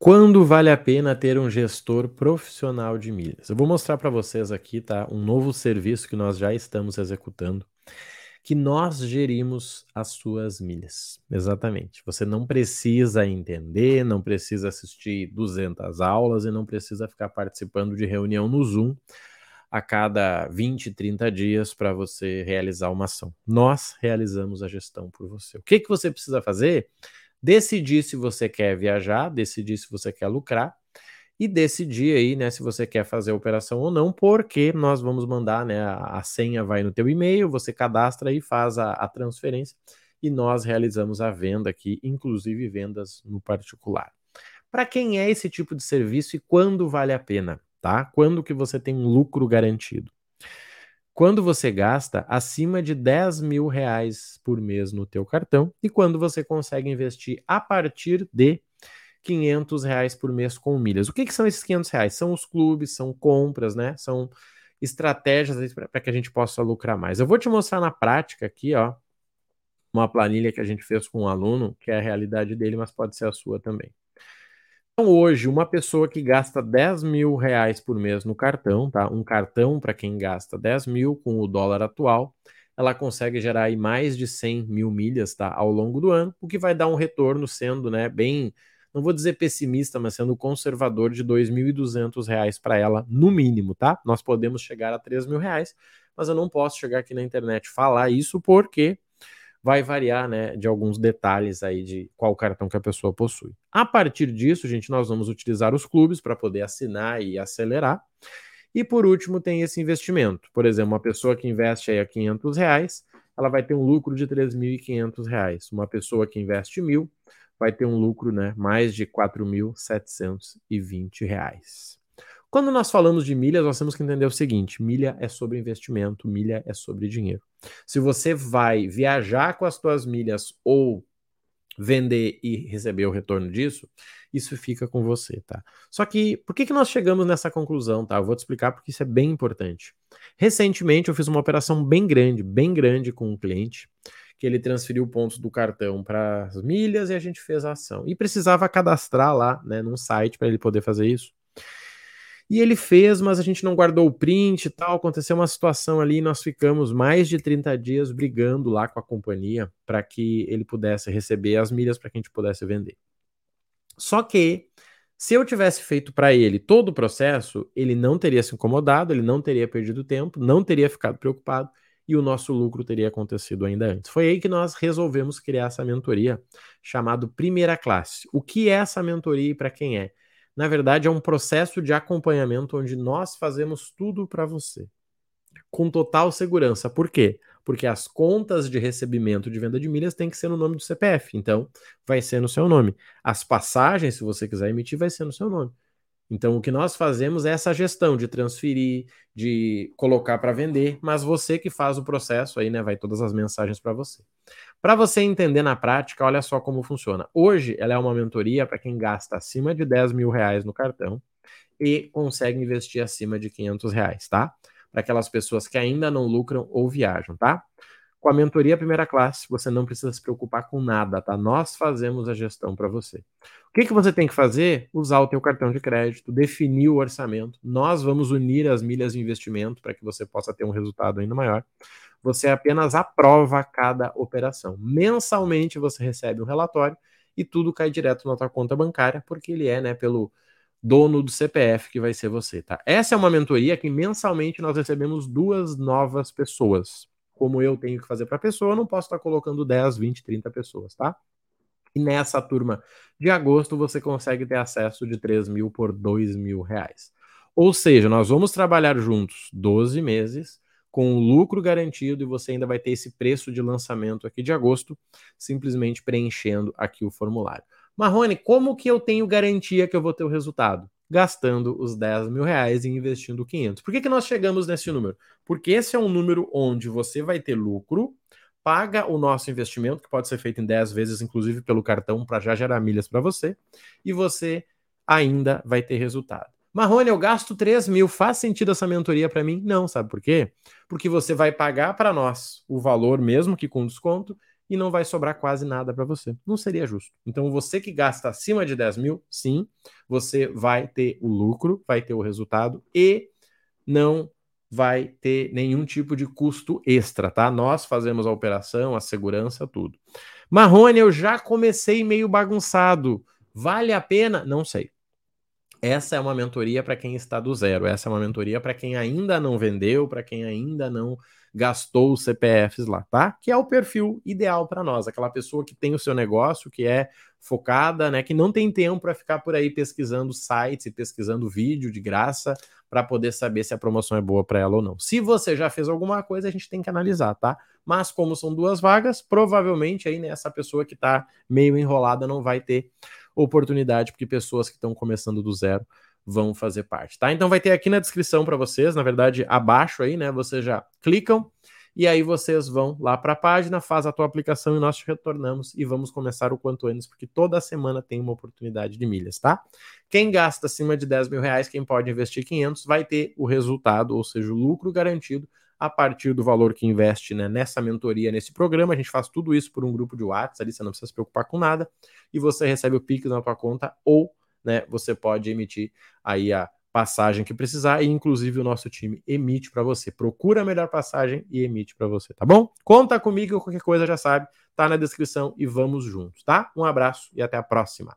Quando vale a pena ter um gestor profissional de milhas? Eu vou mostrar para vocês aqui, tá? Um novo serviço que nós já estamos executando, que nós gerimos as suas milhas. Exatamente. Você não precisa entender, não precisa assistir 200 aulas e não precisa ficar participando de reunião no Zoom a cada 20, 30 dias para você realizar uma ação. Nós realizamos a gestão por você. O que, que você precisa fazer? Decidir se você quer viajar, decidir se você quer lucrar e decidir aí, né, se você quer fazer a operação ou não, porque nós vamos mandar, né, a, a senha vai no teu e-mail, você cadastra e faz a, a transferência e nós realizamos a venda aqui, inclusive vendas no particular. Para quem é esse tipo de serviço e quando vale a pena, tá? Quando que você tem um lucro garantido? Quando você gasta acima de 10 mil reais por mês no teu cartão e quando você consegue investir a partir de 500 reais por mês com milhas. O que, que são esses 500 reais? São os clubes, são compras, né? São estratégias para que a gente possa lucrar mais. Eu vou te mostrar na prática aqui, ó, uma planilha que a gente fez com um aluno, que é a realidade dele, mas pode ser a sua também. Então, hoje, uma pessoa que gasta 10 mil reais por mês no cartão, tá? Um cartão para quem gasta 10 mil com o dólar atual, ela consegue gerar aí mais de 100 mil milhas, tá? Ao longo do ano, o que vai dar um retorno sendo, né, bem, não vou dizer pessimista, mas sendo conservador de 2.200 reais para ela, no mínimo, tá? Nós podemos chegar a 3 mil reais, mas eu não posso chegar aqui na internet falar isso porque vai variar, né, de alguns detalhes aí de qual cartão que a pessoa possui. A partir disso, gente, nós vamos utilizar os clubes para poder assinar e acelerar. E por último, tem esse investimento. Por exemplo, uma pessoa que investe aí a 500 reais, ela vai ter um lucro de 3.500 reais. Uma pessoa que investe mil vai ter um lucro, né, mais de 4.720 reais. Quando nós falamos de milhas, nós temos que entender o seguinte: milha é sobre investimento, milha é sobre dinheiro. Se você vai viajar com as suas milhas ou vender e receber o retorno disso, isso fica com você, tá? Só que por que, que nós chegamos nessa conclusão, tá? Eu vou te explicar porque isso é bem importante. Recentemente eu fiz uma operação bem grande, bem grande com um cliente, que ele transferiu pontos do cartão para as milhas e a gente fez a ação. E precisava cadastrar lá, né, num site para ele poder fazer isso. E ele fez, mas a gente não guardou o print e tal. Aconteceu uma situação ali, nós ficamos mais de 30 dias brigando lá com a companhia para que ele pudesse receber as milhas para que a gente pudesse vender. Só que se eu tivesse feito para ele todo o processo, ele não teria se incomodado, ele não teria perdido tempo, não teria ficado preocupado e o nosso lucro teria acontecido ainda antes. Foi aí que nós resolvemos criar essa mentoria chamado Primeira Classe. O que é essa mentoria e para quem é? Na verdade, é um processo de acompanhamento onde nós fazemos tudo para você. Com total segurança. Por quê? Porque as contas de recebimento de venda de milhas têm que ser no nome do CPF. Então, vai ser no seu nome. As passagens, se você quiser emitir, vai ser no seu nome. Então, o que nós fazemos é essa gestão de transferir, de colocar para vender, mas você que faz o processo aí, né? Vai todas as mensagens para você. Para você entender na prática, olha só como funciona. Hoje, ela é uma mentoria para quem gasta acima de 10 mil reais no cartão e consegue investir acima de 500 reais, tá? Para aquelas pessoas que ainda não lucram ou viajam, tá? Com a mentoria primeira classe, você não precisa se preocupar com nada, tá? Nós fazemos a gestão para você. O que, que você tem que fazer? Usar o teu cartão de crédito, definir o orçamento. Nós vamos unir as milhas de investimento para que você possa ter um resultado ainda maior você apenas aprova cada operação. Mensalmente você recebe um relatório e tudo cai direto na tua conta bancária, porque ele é, né, pelo dono do CPF que vai ser você, tá? Essa é uma mentoria que mensalmente nós recebemos duas novas pessoas. Como eu tenho que fazer para a pessoa, eu não posso estar colocando 10, 20, 30 pessoas, tá? E nessa turma de agosto você consegue ter acesso de 3 mil por 2 mil reais. Ou seja, nós vamos trabalhar juntos 12 meses com o lucro garantido e você ainda vai ter esse preço de lançamento aqui de agosto, simplesmente preenchendo aqui o formulário. Marrone, como que eu tenho garantia que eu vou ter o resultado? Gastando os 10 mil reais e investindo 500. Por que, que nós chegamos nesse número? Porque esse é um número onde você vai ter lucro, paga o nosso investimento, que pode ser feito em 10 vezes, inclusive pelo cartão, para já gerar milhas para você, e você ainda vai ter resultado. Marrone, eu gasto 3 mil, faz sentido essa mentoria para mim? Não, sabe por quê? Porque você vai pagar para nós o valor, mesmo que com desconto, e não vai sobrar quase nada para você. Não seria justo. Então, você que gasta acima de 10 mil, sim, você vai ter o lucro, vai ter o resultado e não vai ter nenhum tipo de custo extra, tá? Nós fazemos a operação, a segurança, tudo. Marrone, eu já comecei meio bagunçado. Vale a pena? Não sei. Essa é uma mentoria para quem está do zero. Essa é uma mentoria para quem ainda não vendeu, para quem ainda não gastou os CPFs lá, tá? Que é o perfil ideal para nós, aquela pessoa que tem o seu negócio, que é focada, né, que não tem tempo para ficar por aí pesquisando sites e pesquisando vídeo de graça para poder saber se a promoção é boa para ela ou não. Se você já fez alguma coisa, a gente tem que analisar, tá? Mas como são duas vagas, provavelmente aí né, pessoa que está meio enrolada não vai ter oportunidade, porque pessoas que estão começando do zero vão fazer parte, tá? Então vai ter aqui na descrição para vocês, na verdade, abaixo aí, né? Vocês já clicam e aí vocês vão lá para a página, faz a tua aplicação e nós te retornamos e vamos começar o quanto antes, porque toda semana tem uma oportunidade de milhas, tá? Quem gasta acima de 10 mil reais, quem pode investir 500, vai ter o resultado, ou seja, o lucro garantido a partir do valor que investe né, nessa mentoria, nesse programa. A gente faz tudo isso por um grupo de WhatsApp, ali você não precisa se preocupar com nada, e você recebe o Pix na tua conta ou né, você pode emitir aí a passagem que precisar e inclusive o nosso time emite para você. Procura a melhor passagem e emite para você, tá bom? Conta comigo, qualquer coisa já sabe, tá na descrição e vamos juntos, tá? Um abraço e até a próxima.